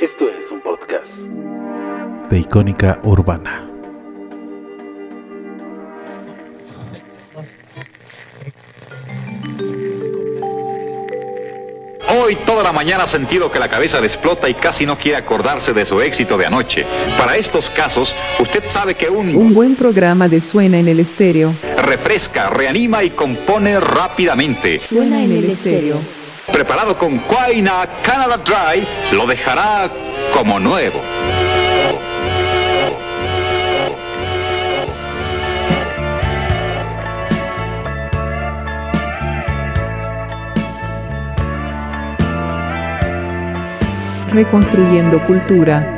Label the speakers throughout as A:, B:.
A: Esto es un podcast de Icónica Urbana.
B: Hoy toda la mañana ha sentido que la cabeza le explota y casi no quiere acordarse de su éxito de anoche. Para estos casos, usted sabe que un,
C: Un buen programa de Suena en el Estéreo.
B: refresca, reanima y compone rápidamente.
C: Suena en el Estéreo.
B: Preparado con Quaina Canada Dry, lo dejará como nuevo.
C: Reconstruyendo Cultura.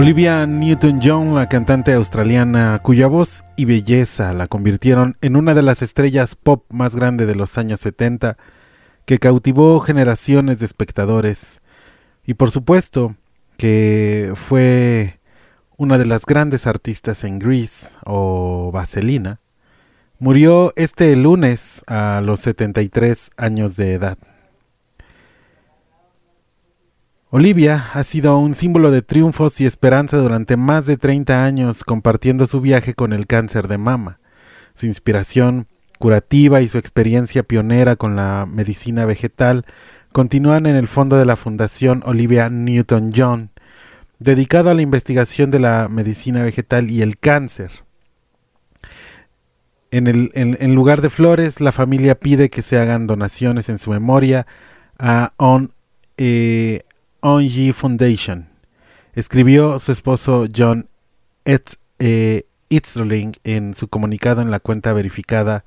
A: Olivia Newton-John, la cantante australiana cuya voz y belleza la convirtieron en una de las estrellas pop más grande de los años 70, que cautivó generaciones de espectadores y por supuesto que fue una de las grandes artistas en Grease o Vaselina, murió este lunes a los 73 años de edad. Olivia ha sido un símbolo de triunfos y esperanza durante más de 30 años compartiendo su viaje con el cáncer de mama, su inspiración curativa y su experiencia pionera con la medicina vegetal continúan en el fondo de la Fundación Olivia Newton-John, dedicado a la investigación de la medicina vegetal y el cáncer. En, el, lugar de flores, la familia pide que se hagan donaciones en su memoria a On, eh, Onji Foundation. Escribió su esposo John eh, Itzling en su comunicado en la cuenta verificada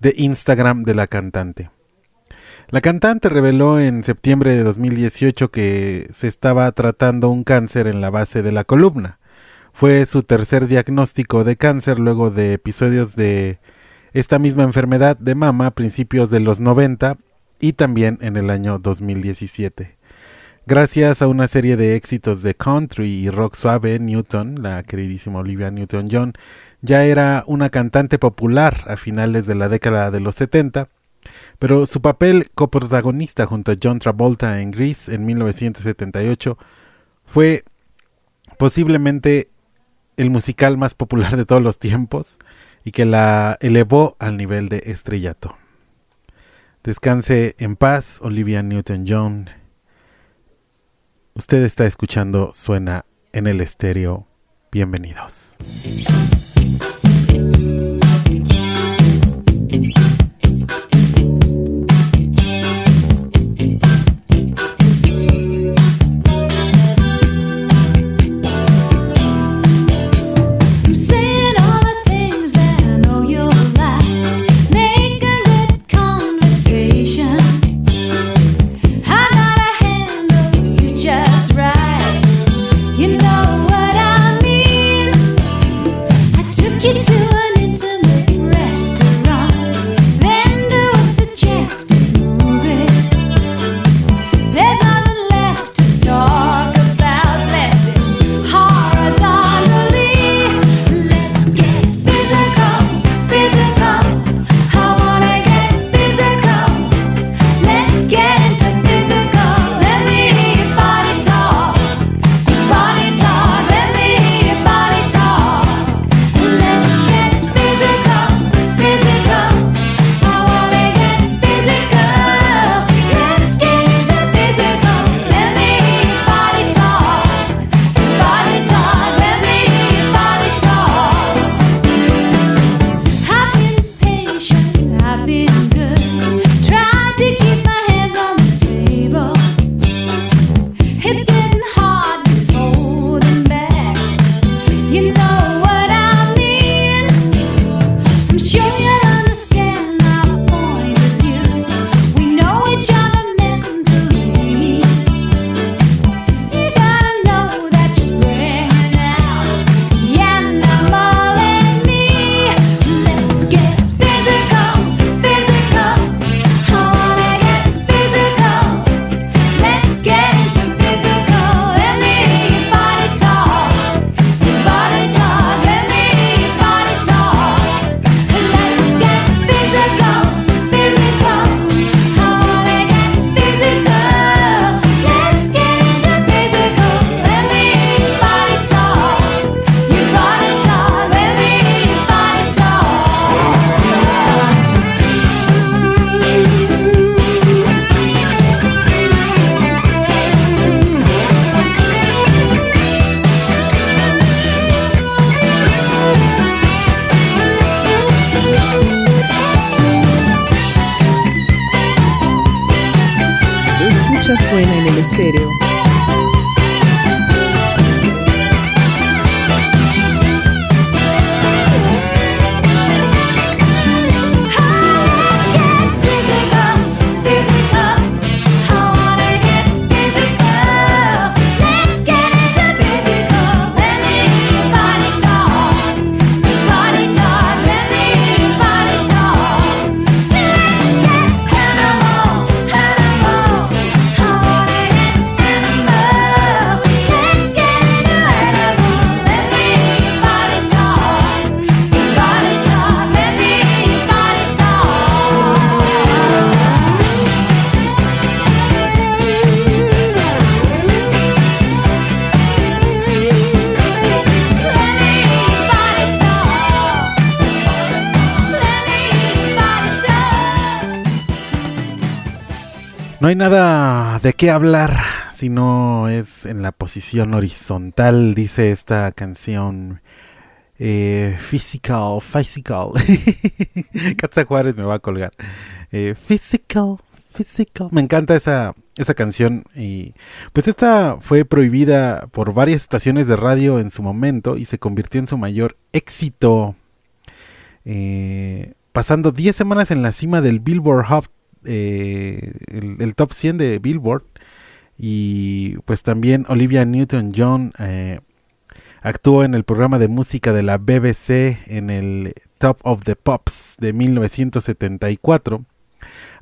A: de Instagram de la cantante. La cantante reveló en septiembre de 2018 que se estaba tratando un cáncer en la base de la columna. Fue su tercer diagnóstico de cáncer luego de episodios de esta misma enfermedad de mama a principios de los 90 y también en el año 2017.
C: Gracias a una serie de éxitos de country y rock suave, Newton, la queridísima Olivia Newton-John, ya era una cantante popular a finales de la década de los 70, pero su papel coprotagonista junto a John Travolta en Grease en 1978 fue posiblemente el musical más popular de todos los tiempos y que la elevó al nivel de estrellato. Descanse en paz, Olivia Newton-John. Usted está escuchando Suena en el estéreo. Bienvenidos. Hay nada de qué hablar si no es en la posición horizontal, dice esta canción. Eh, physical, physical. Katza Juárez me va a colgar. Eh, physical, physical. Me encanta esa, esa canción. Y pues esta fue prohibida por varias estaciones de radio en su momento y se convirtió en su mayor éxito. Eh, pasando 10 semanas en la cima del Billboard Hot, eh, el, top 100 de Billboard. Y pues también Olivia Newton-John eh, actuó en el programa de música de la BBC en el Top of the Pops de 1974.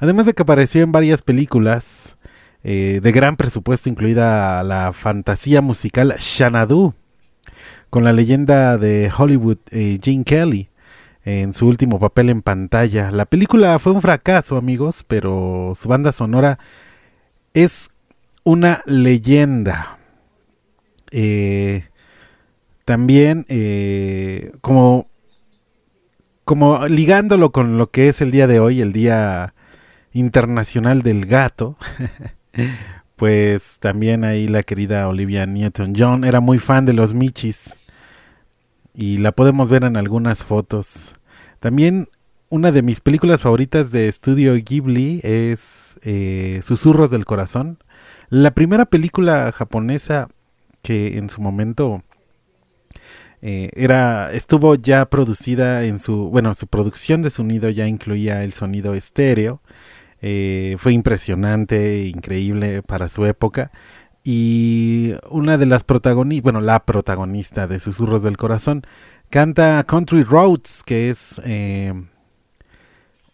C: Además de que apareció en varias películas,
A: eh, de gran presupuesto, incluida la fantasía musical Xanadu, con la leyenda de Hollywood Gene Kelly en su último papel en pantalla. La película fue un fracaso, amigos, pero su banda sonora es una leyenda. Eh, también, eh, como, como ligándolo con lo que es el día de hoy, el Día Internacional del Gato, pues también ahí la querida Olivia Newton-John era muy fan de los Michis y la podemos ver en algunas fotos. También una de mis películas favoritas de estudio Ghibli es eh, Susurros del Corazón. La primera película japonesa que en su momento eh, era estuvo ya producida en su bueno su producción de sonido ya incluía el sonido estéreo eh, fue impresionante increíble para su época y una de las protagonistas bueno la protagonista de Susurros del Corazón canta Country Roads que es eh,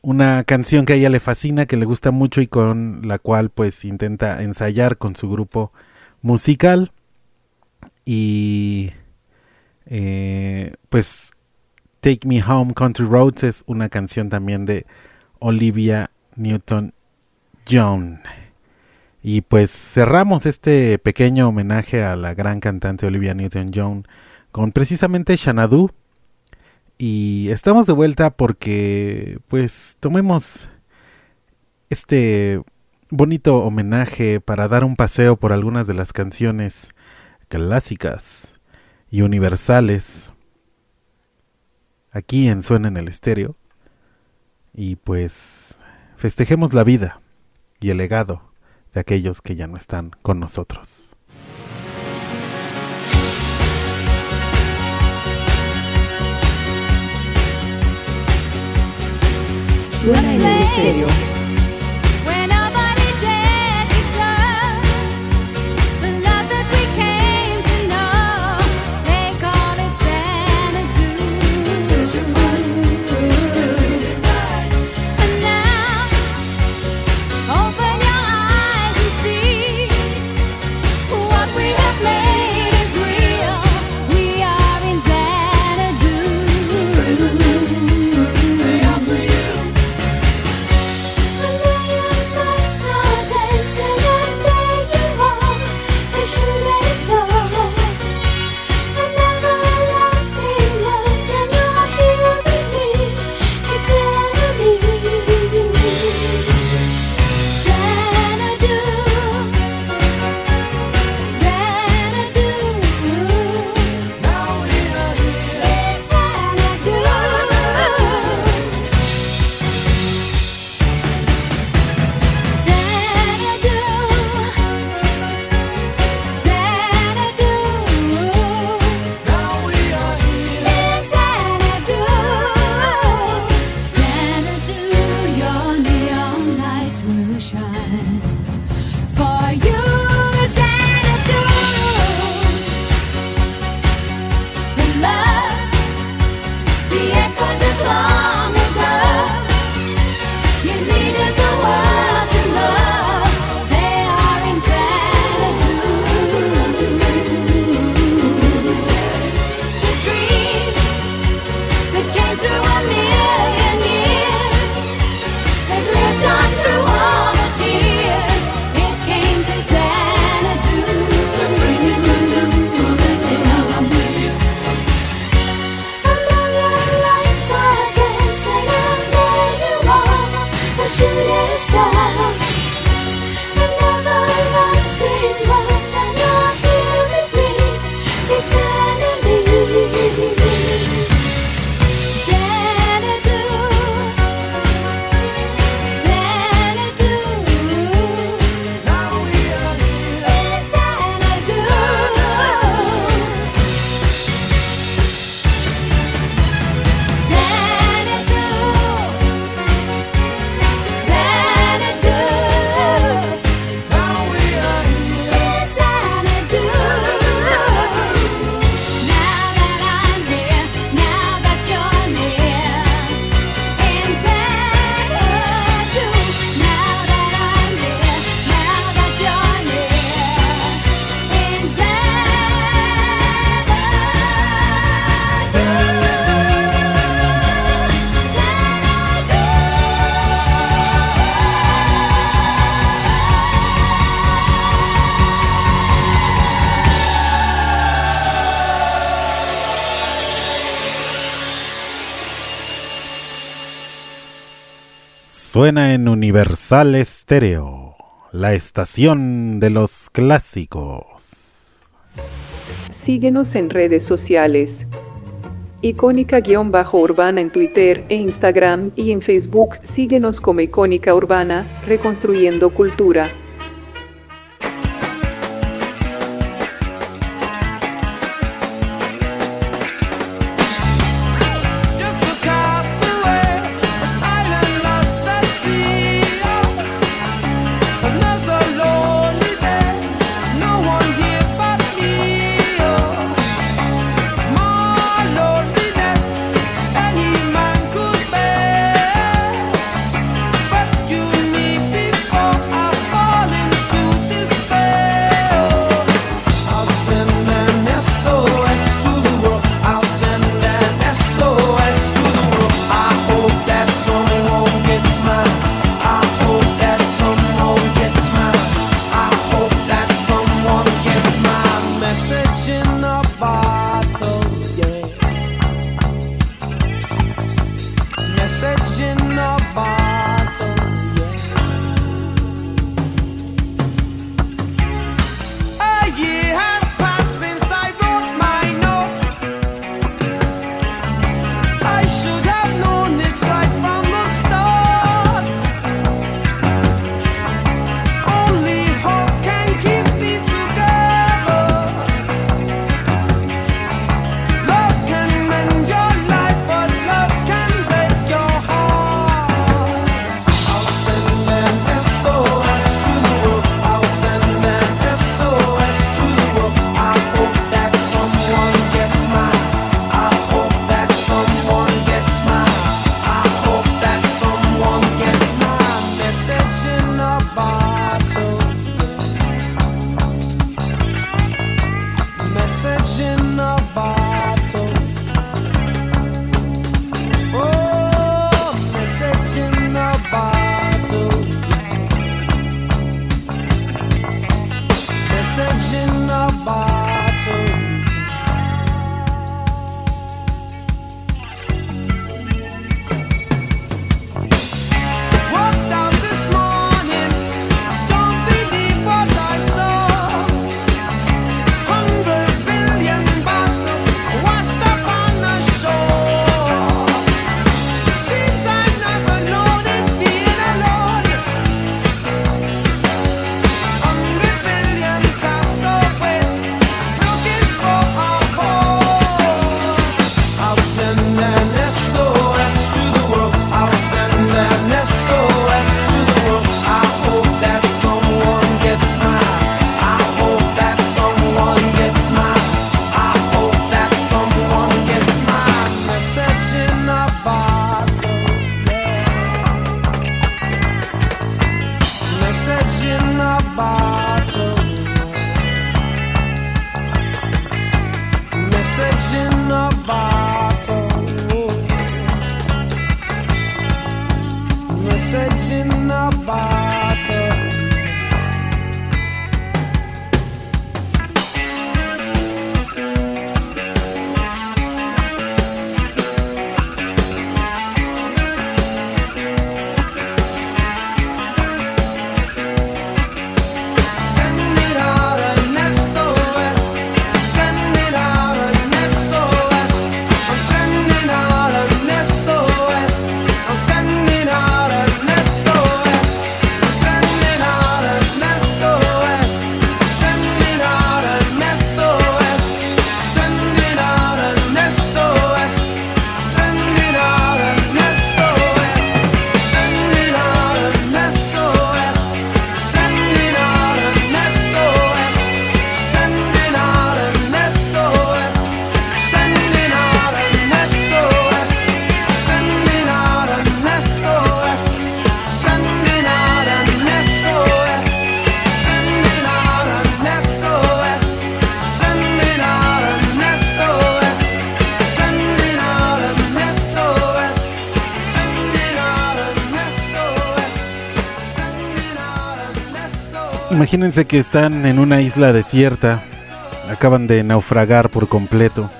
A: una canción que a ella le fascina que le gusta mucho y con la cual pues intenta ensayar con su grupo musical y eh, pues Take Me Home Country Roads es una canción también de Olivia Newton-John. Y pues cerramos este pequeño homenaje a la gran cantante Olivia Newton-John con precisamente Xanadu. Y estamos de vuelta porque pues tomemos este bonito homenaje para dar un paseo por algunas de las canciones clásicas y universales aquí en Suena en el Estéreo. Y pues festejemos la vida y el legado de aquellos que ya no están con nosotros.
C: Suena en el.
A: Suena en Universal Estéreo, la estación de los clásicos.
D: Síguenos en redes sociales. Icónica-Urbana en Twitter e Instagram y en Facebook. Síguenos como Icónica Urbana, Reconstruyendo Cultura.
A: Imagínense que están en una isla desierta, acaban de naufragar por completo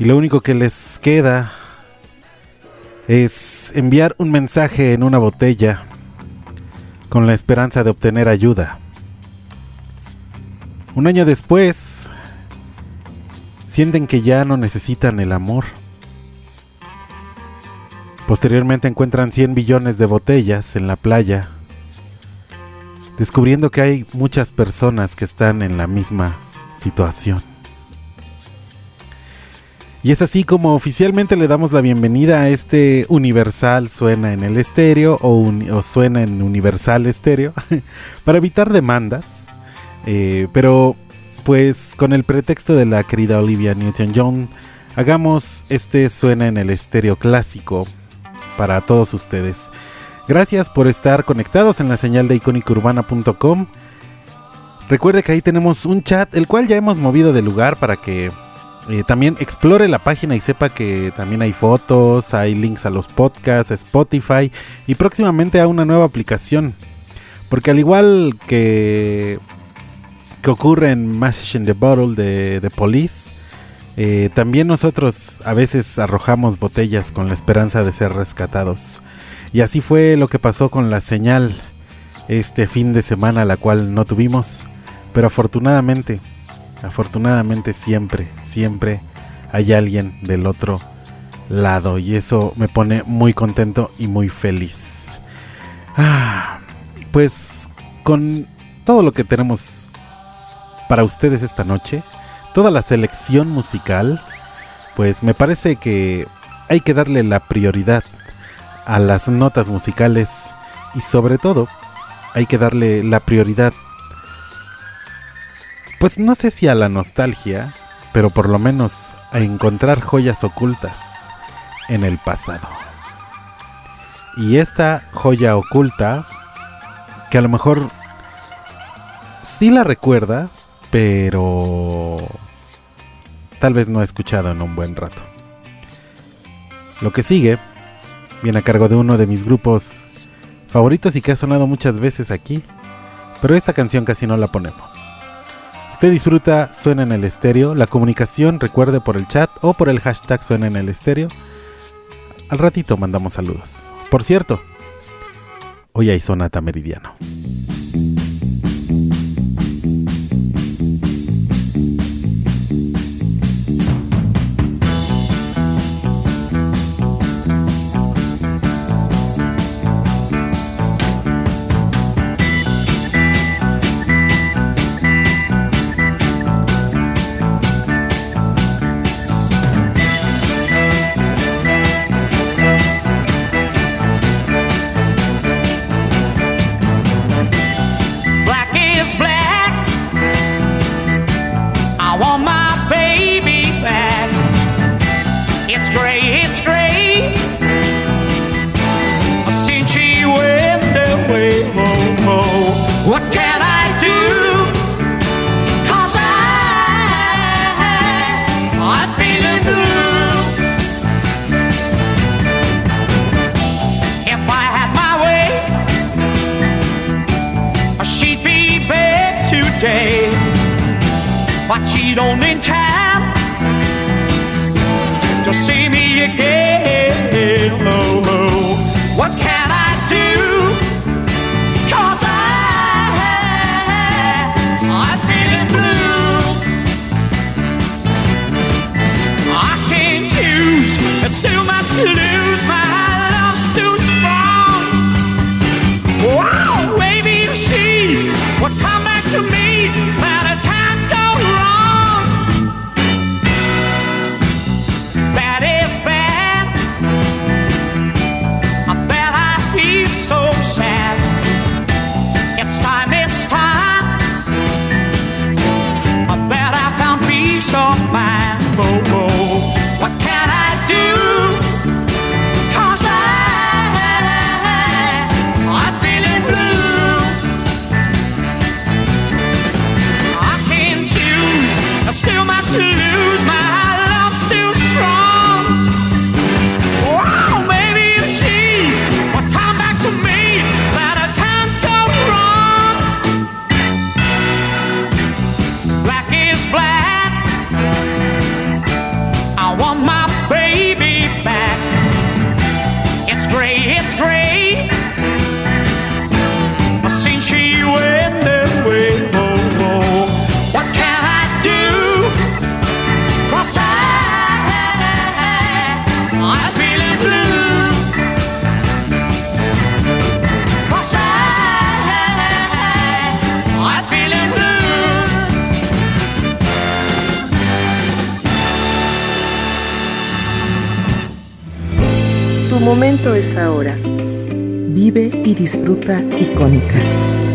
A: y lo único que les queda es enviar un mensaje en una botella con la esperanza de obtener ayuda. Un año después, sienten que ya no necesitan el amor. Posteriormente encuentran 100 billones de botellas en la playa descubriendo que hay muchas personas que están en la misma situación. Y es así como oficialmente le damos la bienvenida a este Universal Suena en el Estéreo o, Suena en Universal Estéreo para evitar demandas. Eh, pero pues con el pretexto de la querida Olivia Newton-John, hagamos este Suena en el Estéreo clásico para todos ustedes. Gracias por estar conectados en la señal de icónicaurbana.com. Recuerde que ahí tenemos un chat, el cual ya hemos movido de lugar para que eh, también explore la página y sepa que también hay fotos, hay links a los podcasts, Spotify y próximamente a una nueva aplicación. Porque al igual que, que ocurre en Message in the Bottle de, de Police, eh, también nosotros a veces arrojamos botellas con la esperanza de ser rescatados. Y así fue lo que pasó con la señal este fin de semana, la cual no tuvimos. Pero afortunadamente, afortunadamente siempre, siempre hay alguien del otro lado. Y eso me pone muy contento y muy feliz. Ah, pues con todo lo que tenemos para ustedes esta noche, toda la selección musical, pues me parece que hay que darle la prioridad a las notas musicales y sobre todo hay que darle la prioridad pues no sé si a la nostalgia, pero por lo menos a encontrar joyas ocultas en el pasado. Y esta joya oculta, que a lo mejor sí la recuerda, pero tal vez no ha escuchado en un buen rato. Lo que sigue viene a cargo de uno de mis grupos favoritos y que ha sonado muchas veces aquí, pero esta canción casi no la ponemos. Usted disfruta Suena en el Estéreo, la comunicación recuerde por el chat o por el hashtag Suena en el Estéreo. Al ratito mandamos saludos. Por cierto, hoy hay Sonata Meridiano.
E: Watch it on in time.
F: momento es ahora.
G: Vive y disfruta icónica.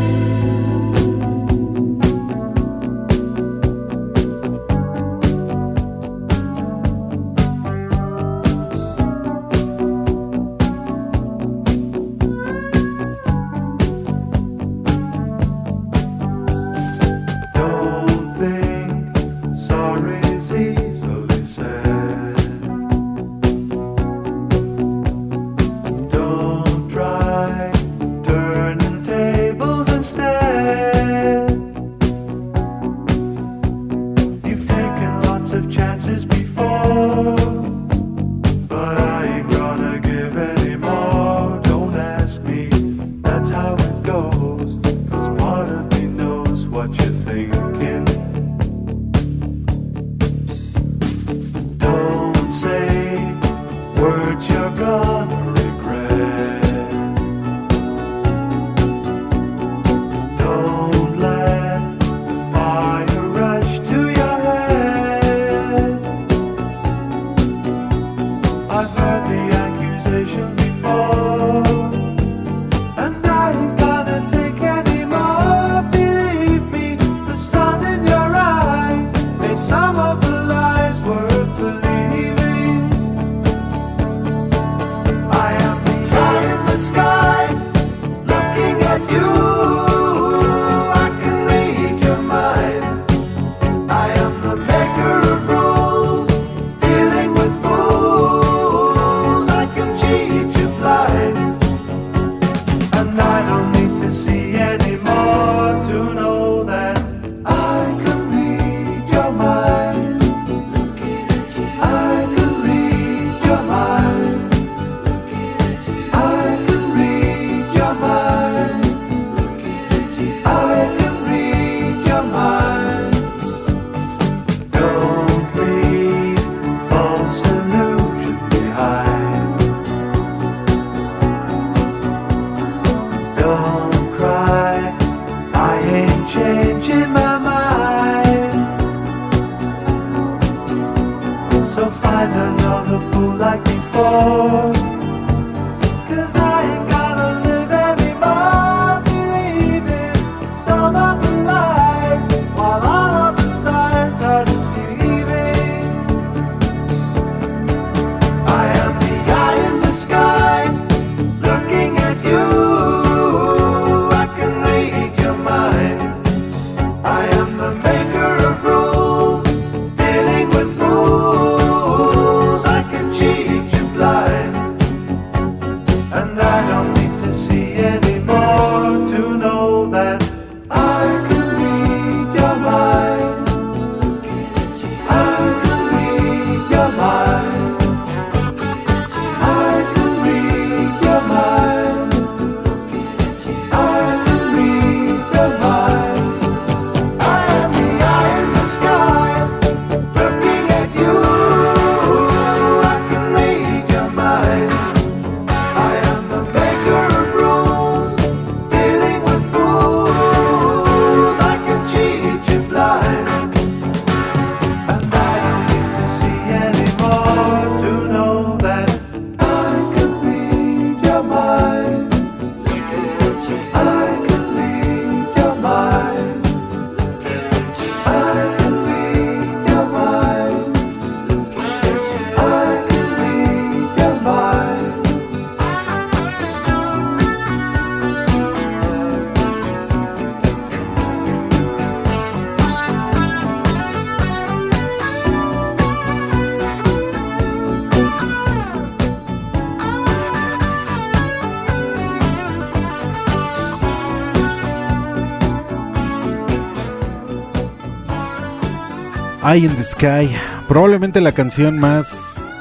H: In the Sky,
A: probablemente la canción más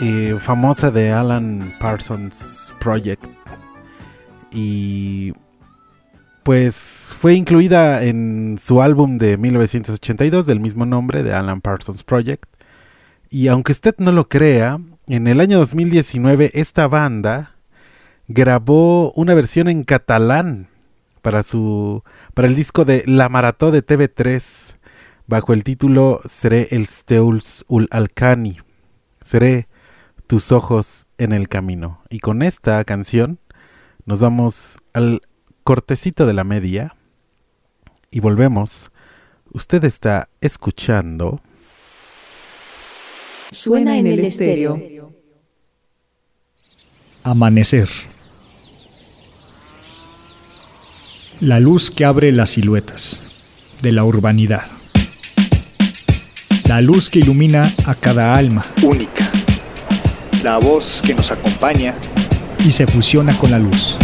A: eh, famosa de Alan Parsons Project. Y pues fue incluida en su álbum de 1982 del mismo nombre, de Alan Parsons Project. Y aunque usted no lo crea, en el año 2019 esta banda grabó una versión en catalán para su para el disco de La Marató de TV3 bajo el título Seré el Steuls ul Alcani, Seré tus ojos en el camino. Y con esta canción nos vamos al cortecito de la media y volvemos. Usted está escuchando.
I: Suena en el estéreo.
F: Amanecer. La luz que abre las siluetas de la urbanidad. La luz que ilumina a cada alma
J: única. La voz que nos acompaña
F: y se fusiona con la luz.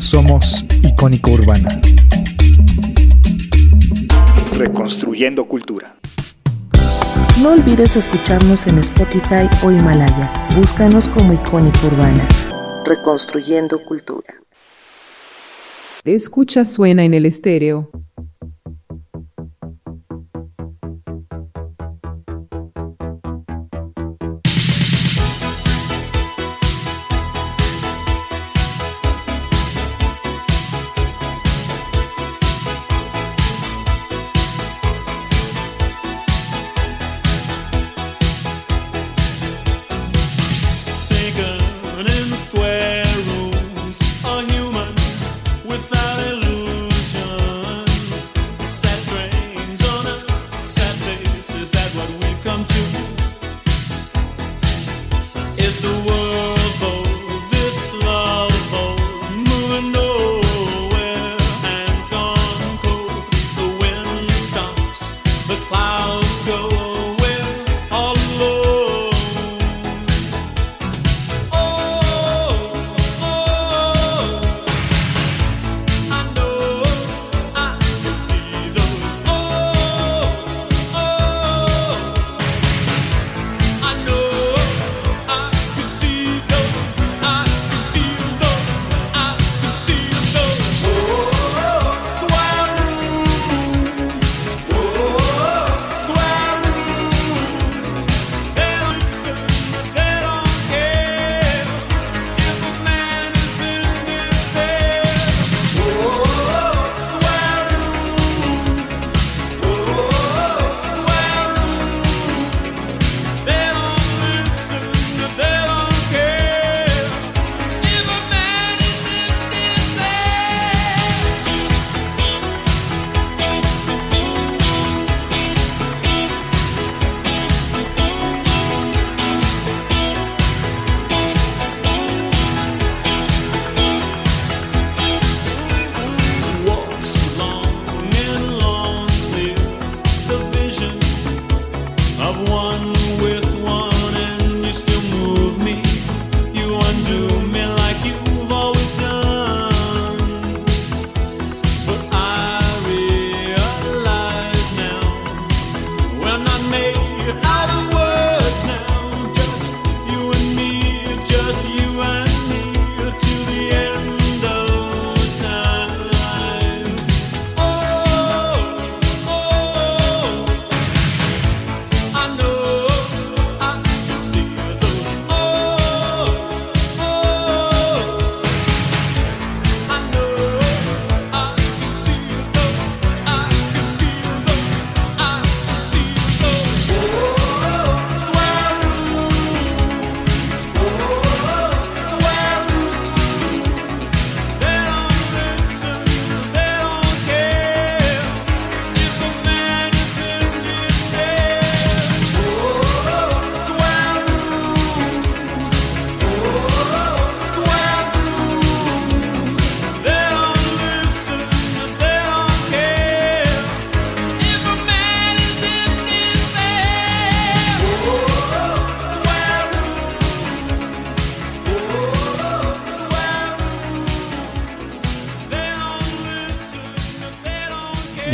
F: Somos Icónica Urbana.
J: reconstruyendo cultura.
K: No olvides escucharnos en Spotify o Himalaya. Búscanos como Icónica Urbana. Reconstruyendo cultura.
I: Escucha Suena en el estéreo.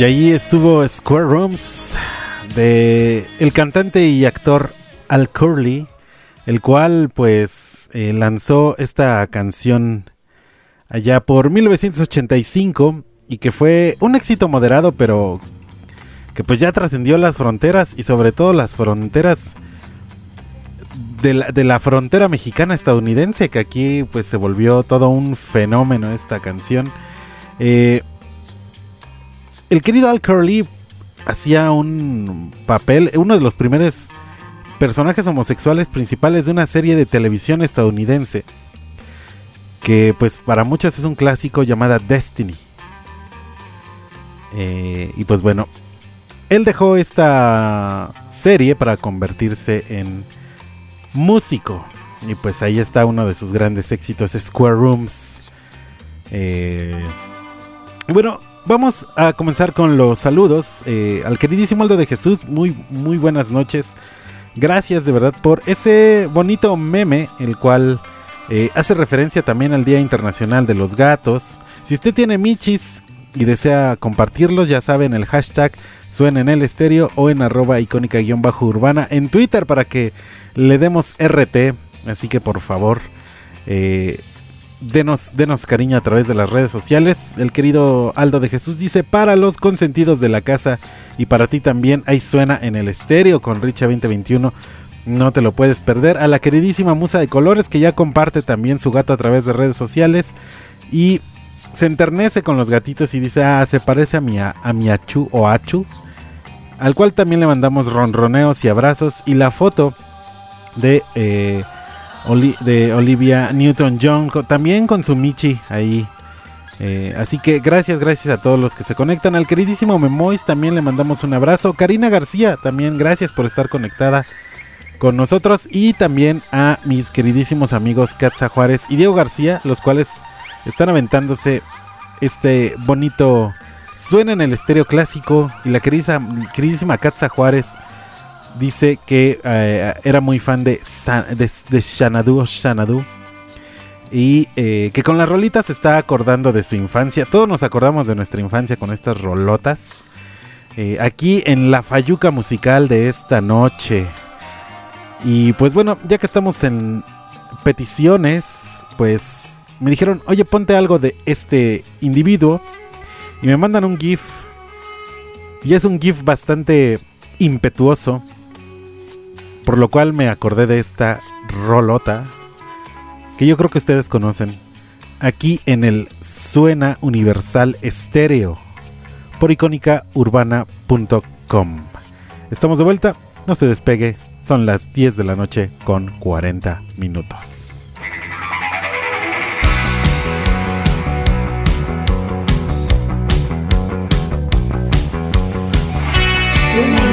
A: Y ahí estuvo Square Rooms de el cantante y actor Al Curley, el cual pues eh, lanzó esta canción allá por 1985 y que fue un éxito moderado, pero que pues ya trascendió las fronteras y sobre todo las fronteras de la, de la frontera mexicana estadounidense, que aquí pues se volvió todo un fenómeno esta canción. Eh, el querido Al Curly hacía un papel, uno de los primeros personajes homosexuales principales de una serie de televisión estadounidense, que pues para muchos es un clásico llamada Destiny. Eh, y pues bueno, él dejó esta serie para convertirse en músico. Y pues ahí está uno de sus grandes éxitos, Square Rooms. Eh, bueno, vamos a comenzar con los saludos. Eh, al queridísimo Aldo de Jesús, muy, muy buenas noches. Gracias de verdad por ese bonito meme, el cual eh, hace referencia también al Día Internacional de los Gatos. Si usted tiene michis y desea compartirlos, ya saben, el hashtag suena en el estéreo o en arroba icónica-urbana en Twitter para que le demos RT. Así que por favor, eh, denos, denos cariño a través de las redes sociales. El querido Aldo de Jesús dice, para los consentidos de la casa y para ti también, ahí suena en el estéreo con Richa 2021. No te lo puedes perder. A la queridísima Musa de Colores que ya comparte también su gato a través de redes sociales. Y se enternece con los gatitos y dice, ah, se parece a mi, a, mi Achu o Achu. Al cual también le mandamos ronroneos y abrazos. Y la foto de, eh, De Olivia Newton-John, también con su Michi ahí. Eh, así que gracias, gracias a todos los que se conectan. Al queridísimo Memois también le mandamos un abrazo. Karina García también gracias por estar conectada con nosotros. Y también a mis queridísimos amigos Katza Juárez y Diego García, los cuales están aventándose este bonito suena en el estéreo clásico. Y la queridísima, queridísima Katza Juárez dice que eh, era muy fan de, Sa- de, o Xanadu. Y eh, que con las rolitas se está acordando de su infancia. Todos nos acordamos de nuestra infancia con estas rolotas. Eh, aquí en la Fayuca musical de esta noche. Y pues bueno, ya que estamos en peticiones, pues me dijeron, oye, ponte algo de este individuo. Y me mandan un GIF. Y es un GIF bastante impetuoso. Por lo cual me acordé de esta rolota. Que yo creo que ustedes conocen. Aquí en el Suena Universal Estéreo. Por icónicaurbana.com. Estamos de vuelta. No se despegue. Son las 10 de la noche con 40 minutos.
L: Suena en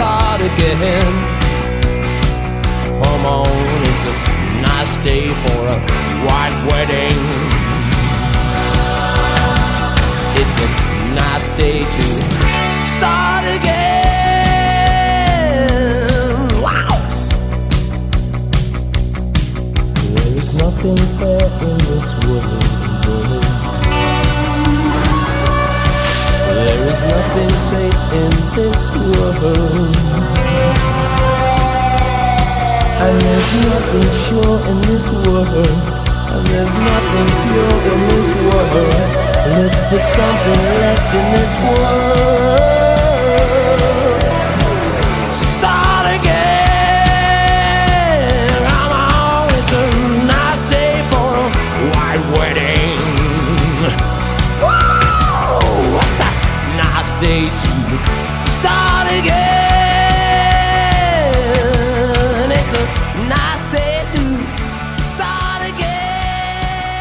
M: start again.
L: Come on, it's a nice day for a white wedding. It's a nice day to start again. Wow! There is nothing fair in this world. There is nothing safe in this world. And there's nothing sure in this world. And there's nothing pure in this world. Look for something left in this world.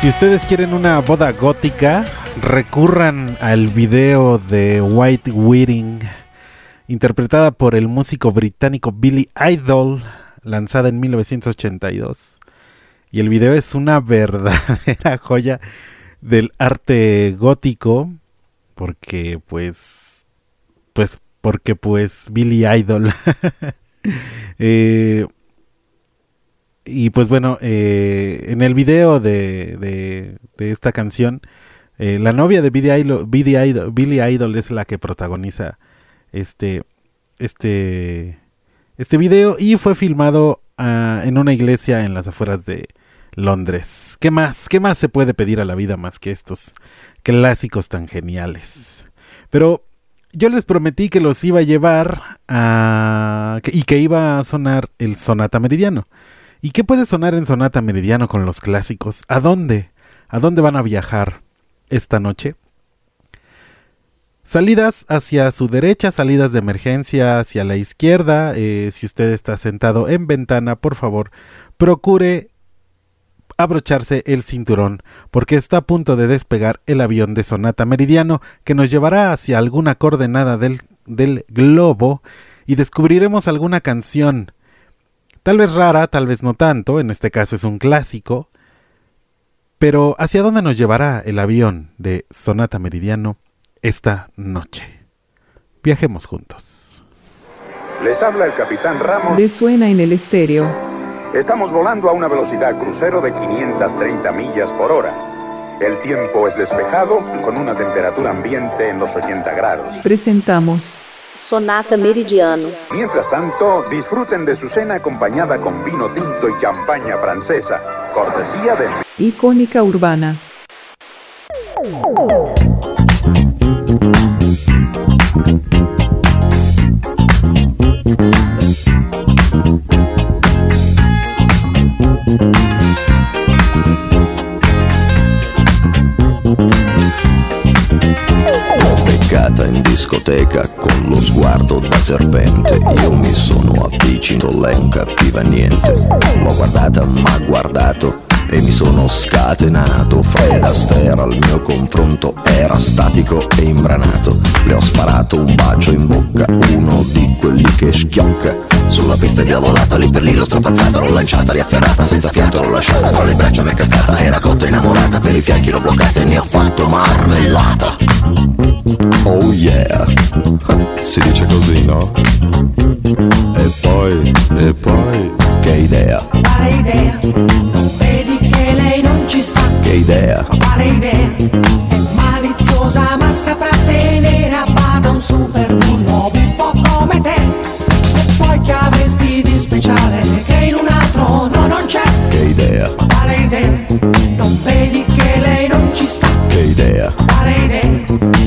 A: Si ustedes quieren una boda gótica, recurran al video de White Wedding, interpretada por el músico británico Billy Idol, lanzada en 1982. Y el video es una verdadera joya del arte gótico, porque pues, pues, porque pues Billy Idol. Eh, y pues bueno, eh, en el video de, de- esta canción, eh, la novia de Billy Idol, Billy Idol, Billy Idol es la que protagoniza este, este, este video y fue filmado ah, en una iglesia en las afueras de Londres. ¿Qué más? ¿Qué más se puede pedir a la vida más que estos clásicos tan geniales? Pero yo les prometí que los iba a llevar a... y que iba a sonar el Sonata Meridiano. ¿Y qué puede sonar en Sonata Meridiano con los clásicos? ¿A dónde? ¿A dónde van a viajar esta noche? Salidas hacia su derecha, salidas de emergencia hacia la izquierda. Eh, si usted está sentado en ventana, por favor, procure abrocharse el cinturón, porque está a punto de despegar el avión de Sonata Meridiano que nos llevará hacia alguna coordenada del, del globo y descubriremos alguna canción, tal vez rara, tal vez no tanto, en este caso es un clásico, pero ¿hacia dónde nos llevará el avión de Sonata Meridiano esta noche? Viajemos juntos.
N: Les habla el capitán Ramos.
D: De suena en el estéreo.
N: Estamos volando a una velocidad crucero de 530 millas por hora. El tiempo es despejado con una temperatura ambiente en los 80 grados.
D: Presentamos
O: Sonata Meridiano.
N: Mientras tanto, disfruten de su cena acompañada con vino tinto y champaña francesa, cortesía de
D: Icónica Urbana.
P: Sguardo da serpente. Io mi sono avvicinato, lei non capiva niente. L'ho guardata, m'ha guardato e mi sono scatenato. Fred Astaire al mio confronto era statico e imbranato. Le ho sparato un bacio in bocca, uno di quelli che schiocca sulla pista diavolata, lì per lì l'ho strapazzata, l'ho lanciata, riafferrata, senza fiato l'ho lasciata, tra le braccia mi è cascata, era cotta innamorata, per i fianchi l'ho bloccata e ne ho fatto marmellata.
Q: Oh yeah, si dice così, no? E poi, e poi,
P: che idea,
R: Quale idea? Non vedi che lei non ci sta?
P: che idea,
R: Quale idea? È maliziosa ma saprà tenere a bada un super
P: idea,
R: Quale idea? Non vedi che lei non ci sta?
P: che idea,
R: Quale idea?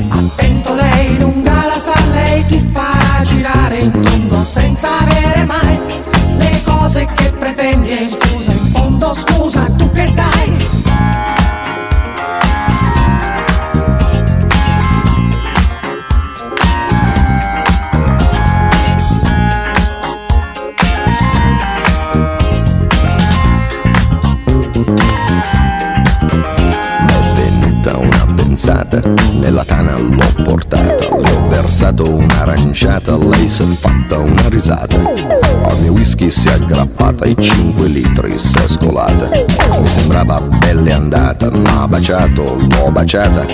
R: Attento lei lunga la sa, lei ti farà girare in tondo senza avere mai le cose che pretendi. E scusa, in fondo scusa, tu che
P: dato un'aranciata, lei si è fatta una risata. Al mio whisky si è aggrappata e 5 litri si è scolata. Mi sembrava belle andata, ma baciato, l'ho baciata.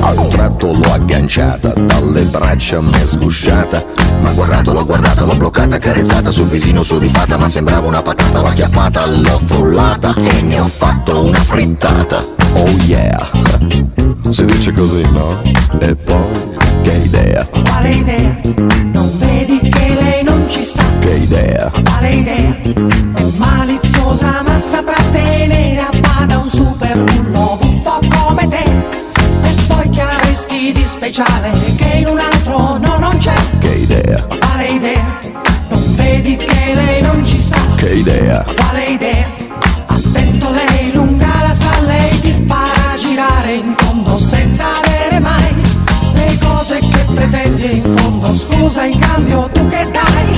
P: A un tratto l'ho agganciata, dalle braccia mi è sgusciata. Ma guardato, l'ho guardata, l'ho bloccata, carezzata sul visino sudifata. Ma sembrava una patata, l'ho acchiappata, l'ho frullata e ne ho fatto una frittata. Oh yeah!
Q: Si dice così, no? E poi,
P: che idea,
R: Quale idea? Non vedi che lei non ci sta?
P: che idea,
R: Quale idea? È maliziosa ma saprà tenere a bada un super bullo buffo come te. E poi che avresti di speciale che in un altro no non c'è?
P: che idea,
R: Quale idea? Non vedi che lei non ci sta?
P: che idea,
R: Quale idea? Scusa in cambio tu che dai?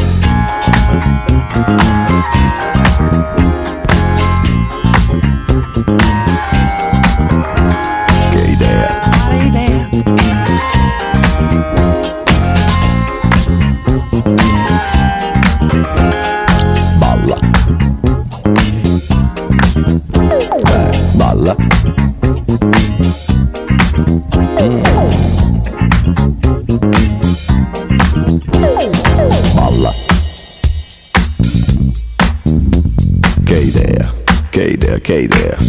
P: Che idea,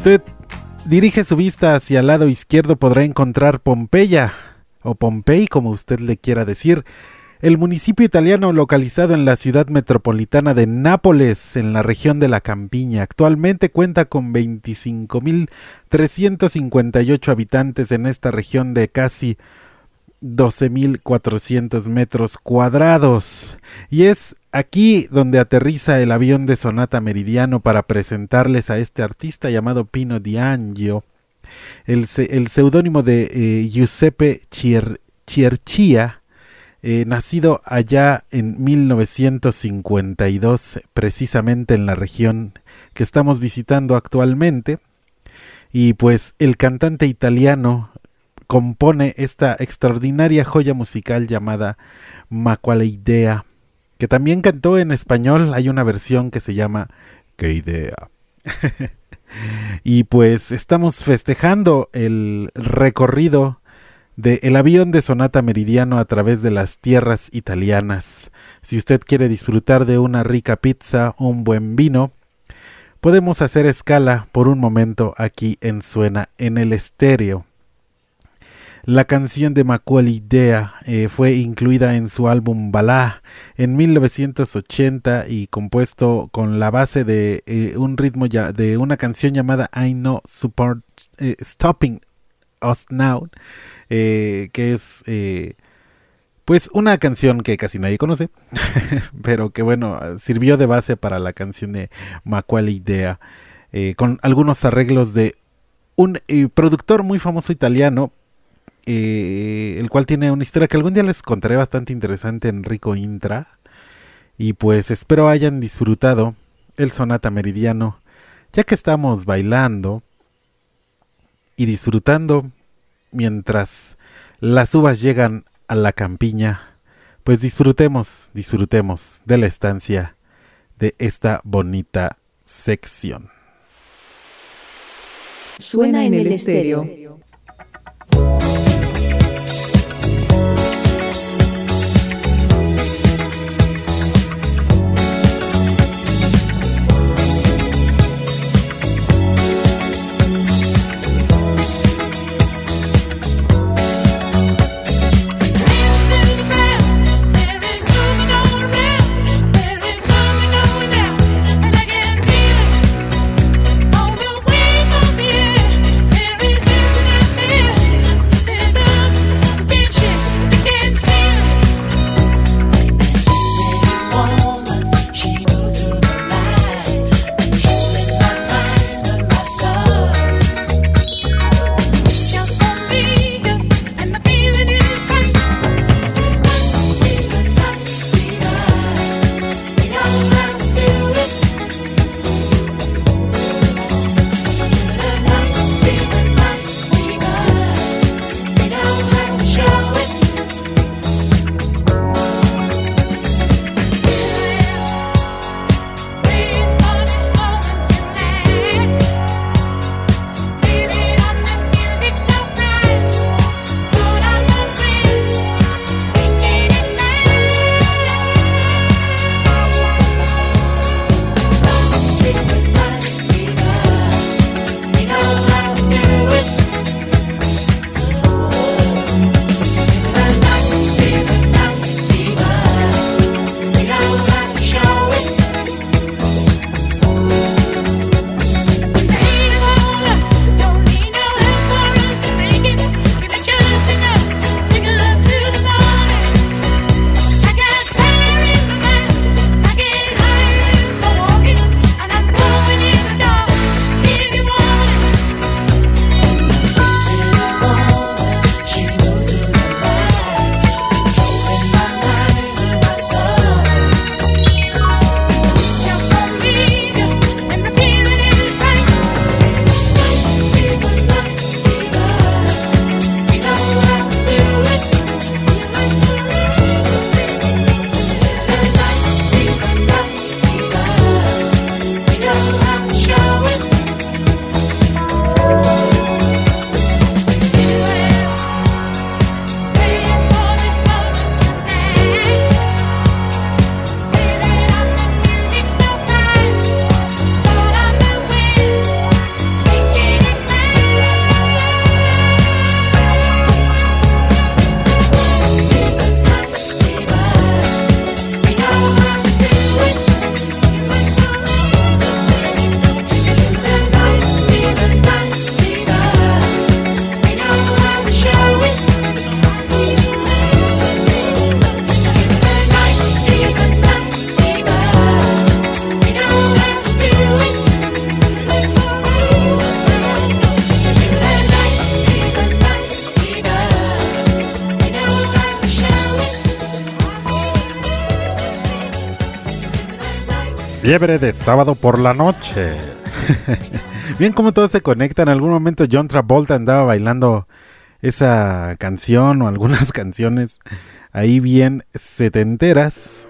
A: usted dirige su vista hacia el lado izquierdo podrá encontrar Pompeya, o Pompey como usted le quiera decir, el municipio italiano localizado en la ciudad metropolitana de Nápoles, en la región de la Campiña. Actualmente cuenta con 25.358 habitantes en esta región de casi 12.400 metros cuadrados. Y es aquí donde aterriza el avión de Sonata Meridiano para presentarles a este artista llamado Pino D'Angio. El, el seudónimo de eh, Giuseppe Cier- Cierchia, eh, nacido allá en 1952, precisamente en la región que estamos visitando actualmente. Y pues el cantante italiano compone esta extraordinaria joya musical llamada Macuale Idea, que también cantó en español. Hay una versión que se llama Qué idea. y pues estamos festejando el recorrido del avión de Sonata Meridiano a través de las tierras italianas. Si usted quiere disfrutar de una rica pizza, un buen vino, podemos hacer escala por un momento aquí en Suena en el estéreo. La canción de Macaulay Idea eh, fue incluida en su álbum Balá en 1980 y compuesto con la base de eh, un ritmo de una canción llamada I Know Support eh, Stopping Us Now, que es pues una canción que casi nadie conoce, pero que bueno, sirvió de base para la canción de Macaulay Idea, eh, con algunos arreglos de un productor muy famoso italiano, eh, el cual tiene una historia que algún día les contaré bastante interesante, Enrico Intra. Y pues espero hayan disfrutado el Sonata Meridiano, ya que estamos bailando y disfrutando mientras las uvas llegan a la campiña, pues disfrutemos, disfrutemos de la estancia de esta bonita sección.
D: Suena en el estéreo.
A: Fiebre de sábado por la noche. Bien como todos se conectan. En algún momento John Travolta andaba bailando esa canción o algunas canciones ahí bien setenteras.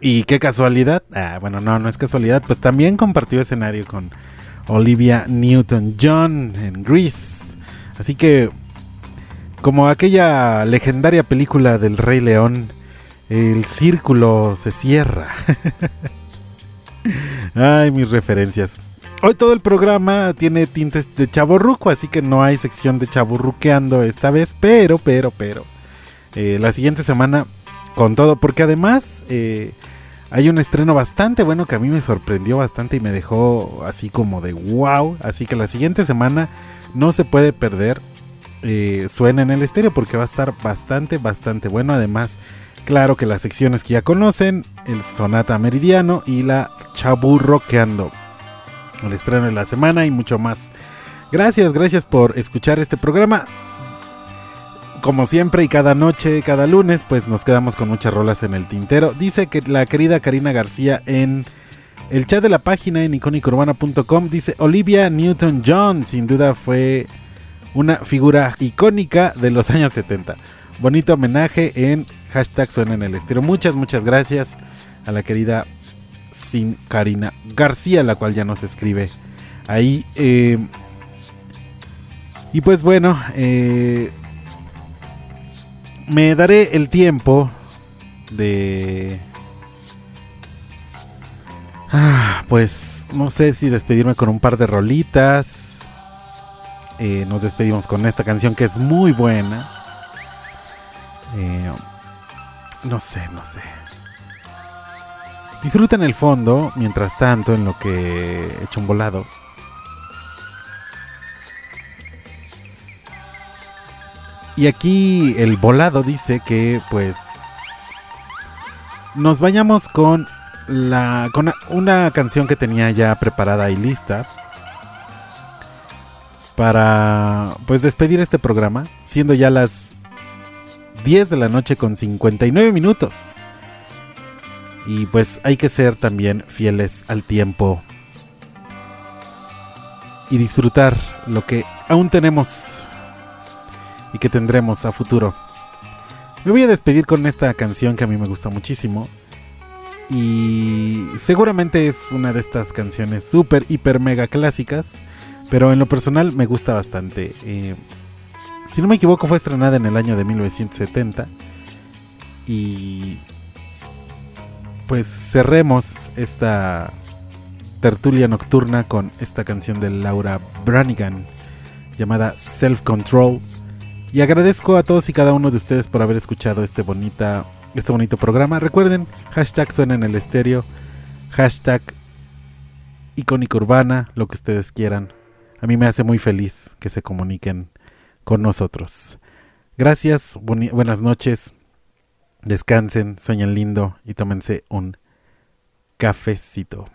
A: Y qué casualidad. Ah, bueno, no, no es casualidad. Pues también compartió escenario con Olivia Newton-John en Grease. Así que, como aquella legendaria película del Rey León, el círculo se cierra. Ay, mis referencias. Hoy todo el programa tiene tintes de chaborruco, así que no hay sección de chaburruqueando esta vez, pero, pero, pero. eh, la siguiente semana con todo, porque además eh, hay un estreno bastante bueno que a mí me sorprendió bastante y me dejó así como de wow. Así que la siguiente semana no se puede perder. eh, suena en el estéreo porque va a estar bastante, bastante bueno. Además, claro que las secciones que ya conocen, el Sonata Meridiano y la Chaburroqueando. El estreno de la semana y mucho más. Gracias, gracias por escuchar este programa. Como siempre y cada noche, cada lunes, pues nos quedamos con muchas rolas en el tintero. Dice que la querida Karina García en el chat de la página en icónicourbana.com dice Olivia Newton-John, sin duda fue una figura icónica de los años 70. Bonito homenaje en hashtag suena en el estilo. Muchas, muchas gracias a la querida Sin Karina García, la cual ya nos escribe ahí. eh, y pues bueno, eh, me daré el tiempo de... Ah, pues no sé si despedirme con un par de rolitas. Eh, nos despedimos con esta canción que es muy buena. Eh, no sé, no sé. Disfruten el fondo mientras tanto en lo que he hecho un volado. Y aquí el volado dice que pues nos vayamos con la con una canción que tenía ya preparada y lista para pues despedir este programa, siendo ya las 10 de la noche con 59 minutos. Y pues hay que ser también fieles al tiempo y disfrutar lo que aún tenemos y que tendremos a futuro. Me voy a despedir con esta canción que a mí me gusta muchísimo. Y seguramente es una de estas canciones súper, hiper, mega clásicas. Pero en lo personal me gusta bastante. Eh, si no me equivoco fue estrenada en el año de 1970. Y pues cerremos esta tertulia nocturna con esta canción de Laura Branigan llamada Self Control. Y agradezco a todos y cada uno de ustedes por haber escuchado este, bonita, este bonito programa. Recuerden, hashtag suena en el estéreo, hashtag icónica urbana, lo que ustedes quieran. A mí me hace muy feliz que se comuniquen con nosotros. Gracias, buenas noches, descansen, sueñen lindo y tómense un cafecito.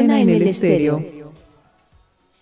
S: Suena en el estéreo.